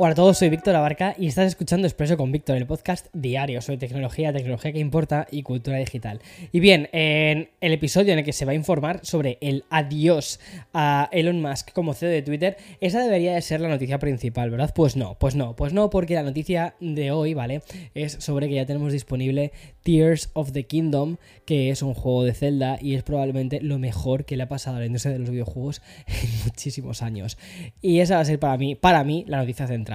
Hola a todos, soy Víctor Abarca y estás escuchando Expreso con Víctor, el podcast diario sobre tecnología, tecnología que importa y cultura digital. Y bien, en el episodio en el que se va a informar sobre el adiós a Elon Musk como CEO de Twitter, esa debería de ser la noticia principal, ¿verdad? Pues no, pues no, pues no, porque la noticia de hoy, ¿vale? Es sobre que ya tenemos disponible Tears of the Kingdom, que es un juego de Zelda y es probablemente lo mejor que le ha pasado a la industria de los videojuegos en muchísimos años. Y esa va a ser para mí, para mí, la noticia central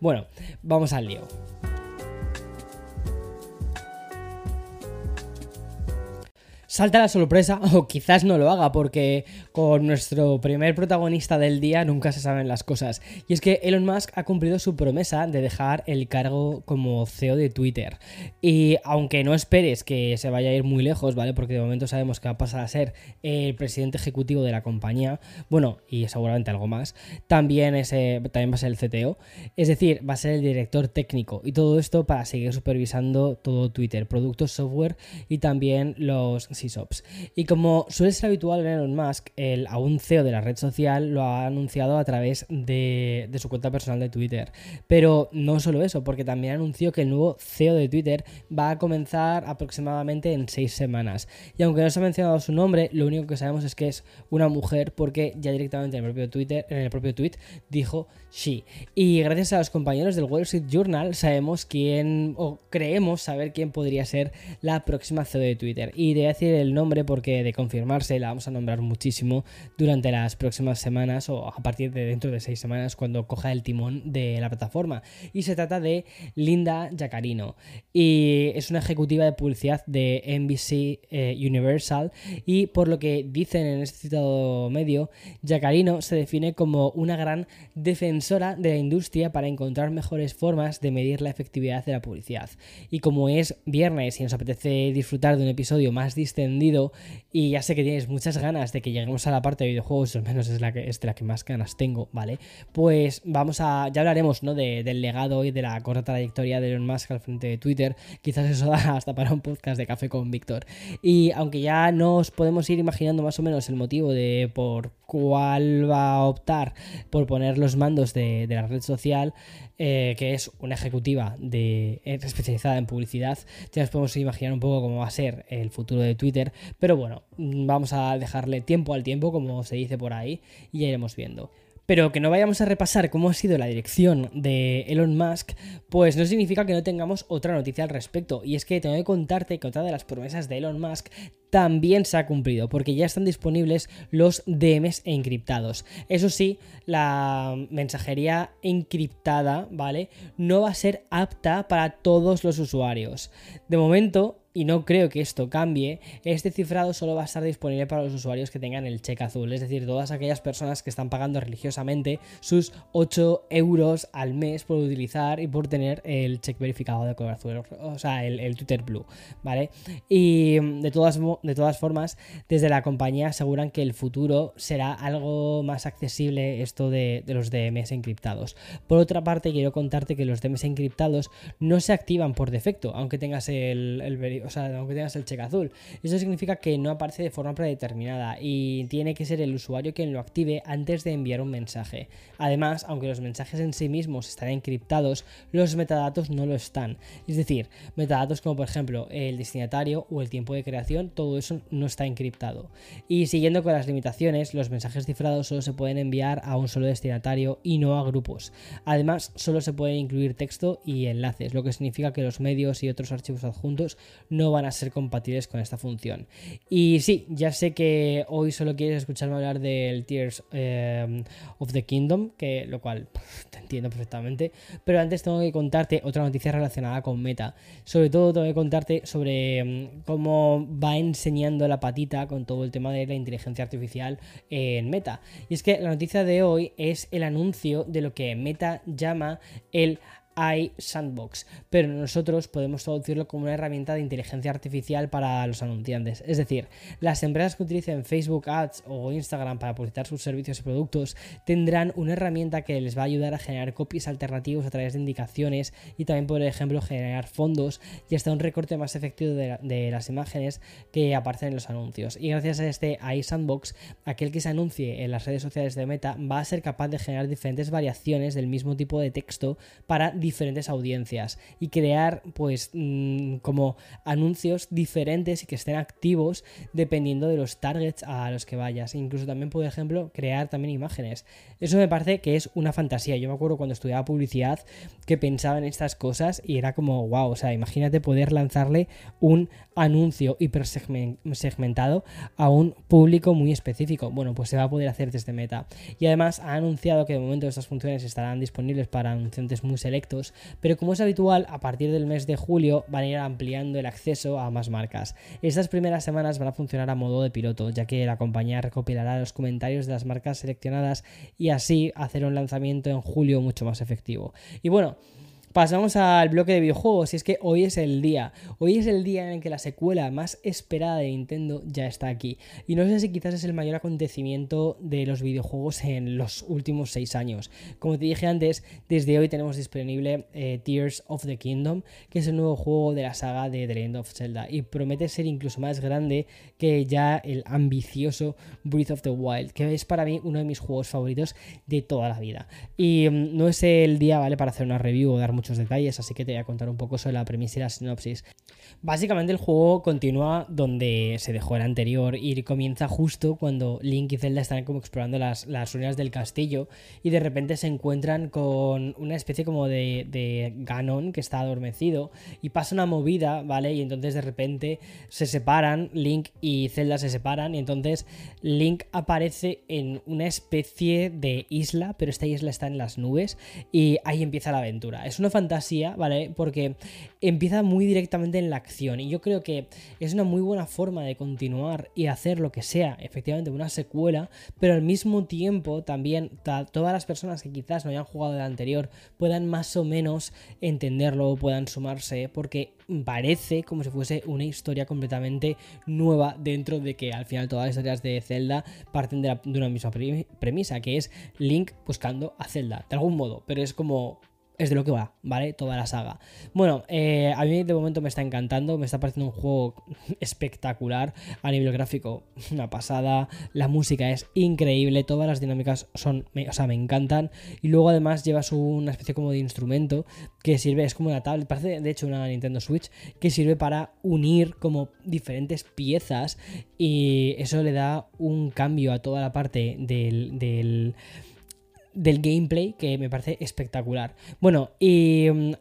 bueno, vamos al lío. Salta la sorpresa, o quizás no lo haga, porque con nuestro primer protagonista del día nunca se saben las cosas. Y es que Elon Musk ha cumplido su promesa de dejar el cargo como CEO de Twitter. Y aunque no esperes que se vaya a ir muy lejos, ¿vale? Porque de momento sabemos que va a pasar a ser el presidente ejecutivo de la compañía, bueno, y seguramente algo más, también, ese, también va a ser el CTO, es decir, va a ser el director técnico. Y todo esto para seguir supervisando todo Twitter, productos, software y también los y como suele ser habitual en Elon Musk, el aún CEO de la red social lo ha anunciado a través de, su cuenta personal de Twitter. Pero no solo eso, porque también anunció que el nuevo CEO de Twitter va a comenzar aproximadamente en seis semanas. Y aunque no se ha mencionado su nombre, lo único que sabemos es que es una mujer, porque ya directamente en el propio Twitter, en el propio tweet, dijo she. Y gracias a los compañeros del Wall Street Journal sabemos quién, o creemos saber quién podría ser la próxima CEO de Twitter. Y de decir el nombre porque de confirmarse la vamos a nombrar muchísimo durante las próximas semanas o a partir de dentro de seis semanas cuando coja el timón de la plataforma. Y se trata de Linda Jacarino. Y es una ejecutiva de publicidad de NBC eh, Universal y por lo que dicen en este citado medio, Jacarino se define como una gran defensora de la industria para encontrar mejores formas de medir la efectividad de la publicidad. Y como es viernes y nos apetece disfrutar de un episodio más y ya sé que tienes muchas ganas de que lleguemos a la parte de videojuegos, al menos es la que es de la que más ganas tengo, ¿vale? Pues vamos a, ya hablaremos, ¿no? del legado y de la corta trayectoria de Elon Musk al frente de Twitter, quizás eso da hasta para un podcast de café con Víctor. Y aunque ya nos podemos ir imaginando más o menos el motivo de por cuál va a optar por poner los mandos de, la red social, eh, que es una ejecutiva de, eh, especializada en publicidad, ya nos podemos imaginar un poco cómo va a ser el futuro de Twitter, pero bueno, vamos a dejarle tiempo al tiempo, como se dice por ahí, y ya iremos viendo. Pero que no vayamos a repasar cómo ha sido la dirección de Elon Musk, pues no significa que no tengamos otra noticia al respecto. Y es que tengo que contarte que otra de las promesas de Elon Musk también se ha cumplido, porque ya están disponibles los DMs encriptados. Eso sí, la mensajería encriptada, ¿vale? No va a ser apta para todos los usuarios. De momento, y no creo que esto cambie, este cifrado solo va a estar disponible para los usuarios que tengan el cheque azul, es decir, todas aquellas personas que están pagando religiosamente sus 8 euros al mes por utilizar y por tener el cheque verificado de color azul, o sea, el, Twitter Blue, ¿vale? Y de todas, de todas formas, desde la compañía aseguran que el futuro será algo más accesible esto de, los DMs encriptados. Por otra parte, quiero contarte que los DMs encriptados no se activan por defecto, aunque tengas el, el o sea, aunque tengas el cheque azul. Eso significa que no aparece de forma predeterminada y tiene que ser el usuario quien lo active antes de enviar un mensaje. Además, aunque los mensajes en sí mismos están encriptados, los metadatos no lo están. Es decir, metadatos como por ejemplo el destinatario o el tiempo de creación, todo eso no está encriptado. Y siguiendo con las limitaciones, los mensajes cifrados solo se pueden enviar a un solo destinatario y no a grupos. Además, solo se puede incluir texto y enlaces, lo que significa que los medios y otros archivos adjuntos no van a ser compatibles con esta función. Y sí, ya sé que hoy solo quieres escucharme hablar del Tears eh, of the Kingdom, que lo cual te entiendo perfectamente, pero antes tengo que contarte otra noticia relacionada con Meta. Sobre todo tengo que contarte sobre mm, cómo va enseñando la patita con todo el tema de la inteligencia artificial en Meta. Y es que la noticia de hoy es el anuncio de lo que Meta llama el iSandbox, pero nosotros podemos traducirlo como una herramienta de inteligencia artificial para los anunciantes. Es decir, las empresas que utilicen Facebook Ads o Instagram para publicitar sus servicios y productos tendrán una herramienta que les va a ayudar a generar copies alternativos a través de indicaciones y también, por ejemplo, generar fondos y hasta un recorte más efectivo de, de las imágenes que aparecen en los anuncios. Y gracias a este iSandbox, aquel que se anuncie en las redes sociales de Meta va a ser capaz de generar diferentes variaciones del mismo tipo de texto para diferentes audiencias y crear pues mm, como anuncios diferentes y que estén activos dependiendo de los targets a los que vayas. Incluso también, por ejemplo, crear también imágenes. Eso me parece que es una fantasía. Yo me acuerdo cuando estudiaba publicidad que pensaba en estas cosas y era como, wow, o sea, imagínate poder lanzarle un anuncio hiper segmentado a un público muy específico. Bueno, pues se va a poder hacer desde Meta. Y además ha anunciado que de momento estas funciones estarán disponibles para anunciantes muy selectos, pero como es habitual, a partir del mes de julio van a ir ampliando el acceso a más marcas. Estas primeras semanas van a funcionar a modo de piloto, ya que la compañía recopilará los comentarios de las marcas seleccionadas y así hacer un lanzamiento en julio mucho más efectivo. Y bueno, Pasamos al bloque de videojuegos y es que hoy es el día. Hoy es el día en el que la secuela más esperada de Nintendo ya está aquí. Y no sé si quizás es el mayor acontecimiento de los videojuegos en los últimos seis años. Como te dije antes, desde hoy tenemos disponible eh, Tears of the Kingdom, que es el nuevo juego de la saga de The Legend of Zelda. Y promete ser incluso más grande que ya el ambicioso Breath of the Wild, que es para mí uno de mis juegos favoritos de toda la vida. Y mm, no es el día, ¿vale? Para hacer una review o dar mucho muchos detalles, así que te voy a contar un poco sobre la premisa y la sinopsis. Básicamente el juego continúa donde se dejó el anterior y comienza justo cuando Link y Zelda están como explorando las, las ruinas del castillo y de repente se encuentran con una especie como de, de Ganon que está adormecido y pasa una movida, ¿vale? Y entonces de repente se separan, Link y Zelda se separan y entonces Link aparece en una especie de isla, pero esta isla está en las nubes y ahí empieza la aventura. Es una fantasía, ¿vale? Porque empieza muy directamente en la acción y yo creo que es una muy buena forma de continuar y hacer lo que sea, efectivamente, una secuela, pero al mismo tiempo también todas las personas que quizás no hayan jugado el anterior puedan más o menos entenderlo, puedan sumarse, porque parece como si fuese una historia completamente nueva dentro de que al final todas las historias de Zelda parten de, de una misma premisa, que es Link buscando a Zelda, de algún modo, pero es como es de lo que va, ¿vale? Toda la saga. Bueno, eh, a mí de momento me está encantando, me está pareciendo un juego espectacular a nivel gráfico, una pasada, la música es increíble, todas las dinámicas son, o sea, me encantan y luego además llevas una especie como de instrumento que sirve, es como una tablet, parece de hecho una Nintendo Switch, que sirve para unir como diferentes piezas y eso le da un cambio a toda la parte del del gameplay que me parece espectacular. Bueno, y mm,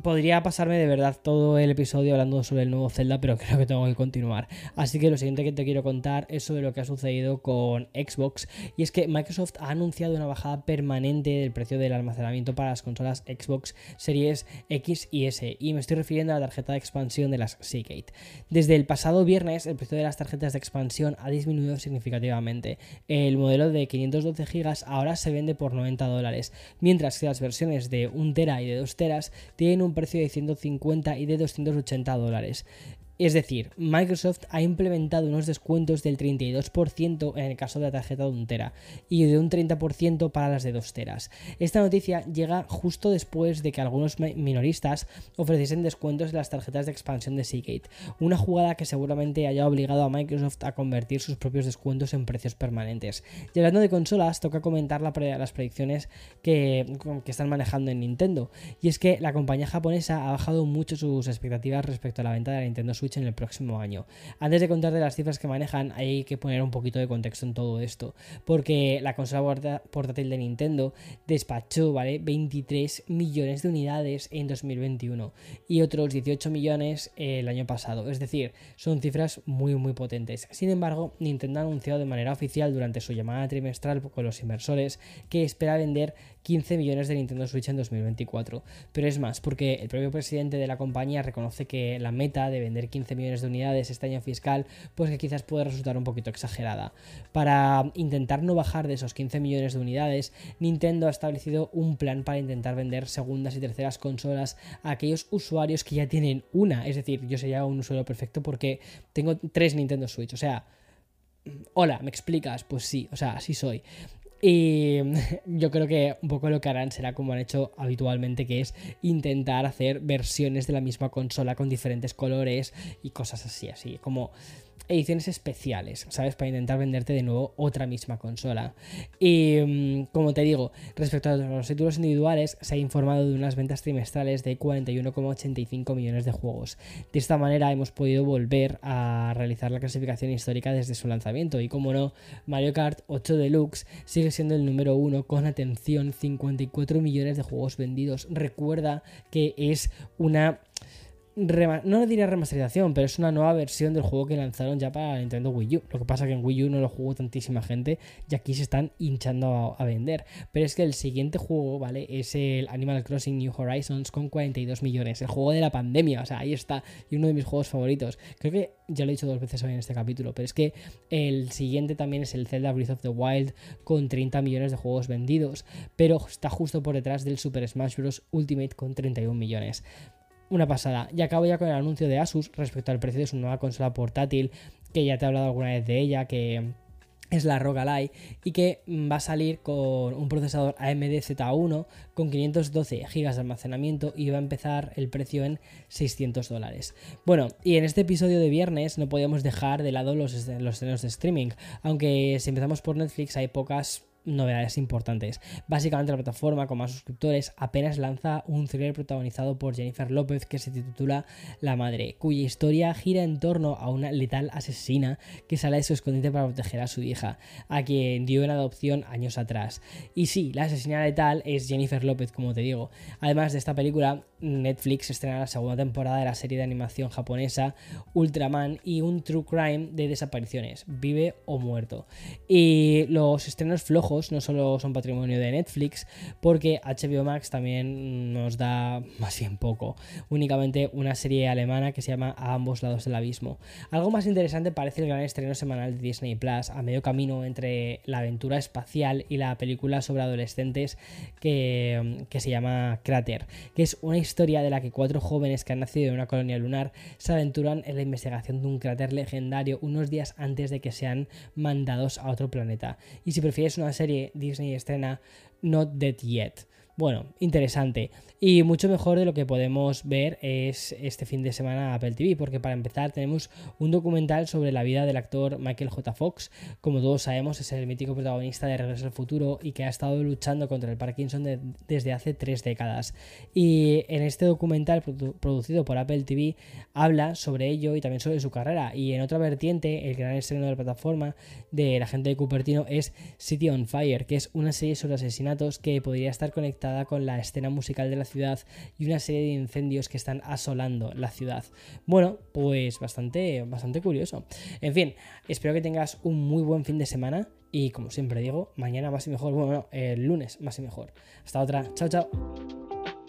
podría pasarme de verdad todo el episodio hablando sobre el nuevo Zelda, pero creo que tengo que continuar. Así que lo siguiente que te quiero contar es sobre lo que ha sucedido con Xbox. Y es que Microsoft ha anunciado una bajada permanente del precio del almacenamiento para las consolas Xbox Series X y S. Y me estoy refiriendo a la tarjeta de expansión de las Seagate. Desde el pasado viernes, el precio de las tarjetas de expansión ha disminuido significativamente. El modelo de 512 GB ahora se vende por 90 dólares, mientras que las versiones de 1 tera y de 2 teras tienen un precio de 150 y de 280 dólares. Es decir, Microsoft ha implementado unos descuentos del 32% en el caso de la tarjeta de un tera y de un 30% para las de 2 teras. Esta noticia llega justo después de que algunos minoristas ofreciesen descuentos en las tarjetas de expansión de Seagate, una jugada que seguramente haya obligado a Microsoft a convertir sus propios descuentos en precios permanentes. Y hablando de consolas, toca comentar las predicciones que, que están manejando en Nintendo, y es que la compañía japonesa ha bajado mucho sus expectativas respecto a la venta de la Nintendo Switch en el próximo año. Antes de contarte las cifras que manejan, hay que poner un poquito de contexto en todo esto, porque la consola portátil de Nintendo despachó, ¿vale? 23 millones de unidades en 2021 y otros 18 millones el año pasado. Es decir, son cifras muy muy potentes. Sin embargo, Nintendo ha anunciado de manera oficial durante su llamada trimestral con los inversores que espera vender 15 millones de Nintendo Switch en 2024. Pero es más, porque el propio presidente de la compañía reconoce que la meta de vender 15 millones de unidades este año fiscal, pues que quizás puede resultar un poquito exagerada. Para intentar no bajar de esos 15 millones de unidades, Nintendo ha establecido un plan para intentar vender segundas y terceras consolas a aquellos usuarios que ya tienen una. Es decir, yo sería un usuario perfecto porque tengo tres Nintendo Switch. O sea, hola, ¿me explicas? Pues sí, o sea, así soy. Y yo creo que un poco lo que harán será como han hecho habitualmente, que es intentar hacer versiones de la misma consola con diferentes colores y cosas así, así, como ediciones especiales, ¿sabes? Para intentar venderte de nuevo otra misma consola. Y mm, como te digo, respecto a los títulos individuales, se ha informado de unas ventas trimestrales de 41,85 millones de juegos. De esta manera hemos podido volver a realizar la clasificación histórica desde su lanzamiento. Y como no, Mario Kart 8 Deluxe sigue siendo el número uno con atención 54 millones de juegos vendidos. Recuerda que es una no diría remasterización, pero es una nueva versión del juego que lanzaron ya para Nintendo Wii U. Lo que pasa que en Wii U no lo jugó tantísima gente y aquí se están hinchando a, vender. Pero es que el siguiente juego, ¿vale? Es el Animal Crossing New Horizons con 42 millones. El juego de la pandemia, o sea, ahí está. Y uno de mis juegos favoritos. Creo que ya lo he dicho dos veces hoy en este capítulo, pero es que el siguiente también es el Zelda Breath of the Wild con 30 millones de juegos vendidos. Pero está justo por detrás del Super Smash Bros. Ultimate con 31 millones una pasada. Y acabo ya con el anuncio de Asus respecto al precio de su nueva consola portátil, que ya te he hablado alguna vez de ella, que es la ROG Ally y que va a salir con un procesador AMD Z1 con 512 GB de almacenamiento y va a empezar el precio en 600 dólares. Bueno, y en este episodio de viernes no podíamos dejar de lado los, los de streaming, aunque si empezamos por Netflix hay pocas novedades importantes. Básicamente la plataforma con más suscriptores apenas lanza un thriller protagonizado por Jennifer López que se titula La Madre, cuya historia gira en torno a una letal asesina que sale de su escondite para proteger a su hija, a quien dio en adopción años atrás. Y sí, la asesina letal es Jennifer López, como te digo. Además de esta película, Netflix estrena la segunda temporada de la serie de animación japonesa Ultraman y un true crime de desapariciones, vive o muerto. Y los estrenos flojos no solo son patrimonio de Netflix, porque HBO Max también nos da más bien poco, únicamente una serie alemana que se llama A ambos lados del abismo. Algo más interesante parece el gran estreno semanal de Disney Plus, a medio camino entre la aventura espacial y la película sobre adolescentes que, que se llama Crater, que es una historia de la que cuatro jóvenes que han nacido en una colonia lunar se aventuran en la investigación de un cráter legendario unos días antes de que sean mandados a otro planeta. Y si prefieres una serie serie Disney estrena Not Dead Yet. Bueno, interesante. Y mucho mejor de lo que podemos ver es este fin de semana Apple TV, porque para empezar tenemos un documental sobre la vida del actor Michael J. Fox. Como todos sabemos, es el mítico protagonista de Regreso al Futuro y que ha estado luchando contra el Parkinson desde hace tres décadas. Y en este documental producido por Apple TV habla sobre ello y también sobre su carrera. Y en otra vertiente, el gran estreno de la plataforma de la gente de Cupertino es City on Fire, que es una serie sobre asesinatos que podría estar conectada con la escena musical de la ciudad y una serie de incendios que están asolando la ciudad. Bueno, pues bastante, bastante curioso. En fin, espero que tengas un muy buen fin de semana y como siempre digo, mañana más y mejor, bueno, el lunes más y mejor. Hasta otra, chao chao.